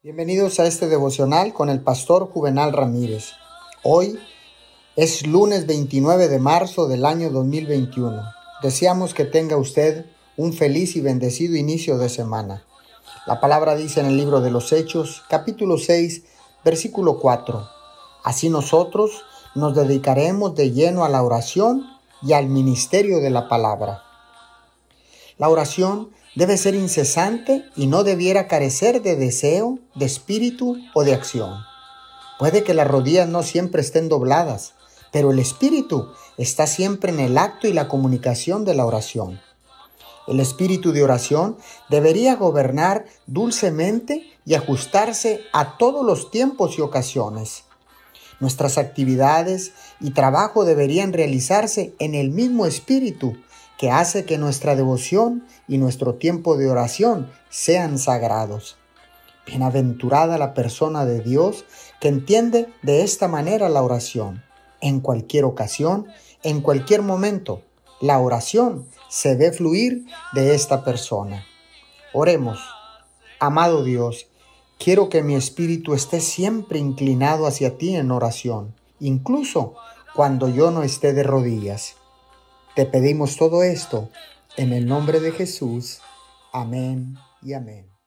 Bienvenidos a este devocional con el pastor Juvenal Ramírez. Hoy es lunes 29 de marzo del año 2021. Deseamos que tenga usted un feliz y bendecido inicio de semana. La palabra dice en el libro de los Hechos, capítulo 6, versículo 4. Así nosotros nos dedicaremos de lleno a la oración y al ministerio de la palabra. La oración debe ser incesante y no debiera carecer de deseo, de espíritu o de acción. Puede que las rodillas no siempre estén dobladas, pero el espíritu está siempre en el acto y la comunicación de la oración. El espíritu de oración debería gobernar dulcemente y ajustarse a todos los tiempos y ocasiones. Nuestras actividades y trabajo deberían realizarse en el mismo espíritu que hace que nuestra devoción y nuestro tiempo de oración sean sagrados. Bienaventurada la persona de Dios que entiende de esta manera la oración. En cualquier ocasión, en cualquier momento, la oración se ve fluir de esta persona. Oremos. Amado Dios, quiero que mi espíritu esté siempre inclinado hacia ti en oración, incluso cuando yo no esté de rodillas. Te pedimos todo esto en el nombre de Jesús. Amén y amén.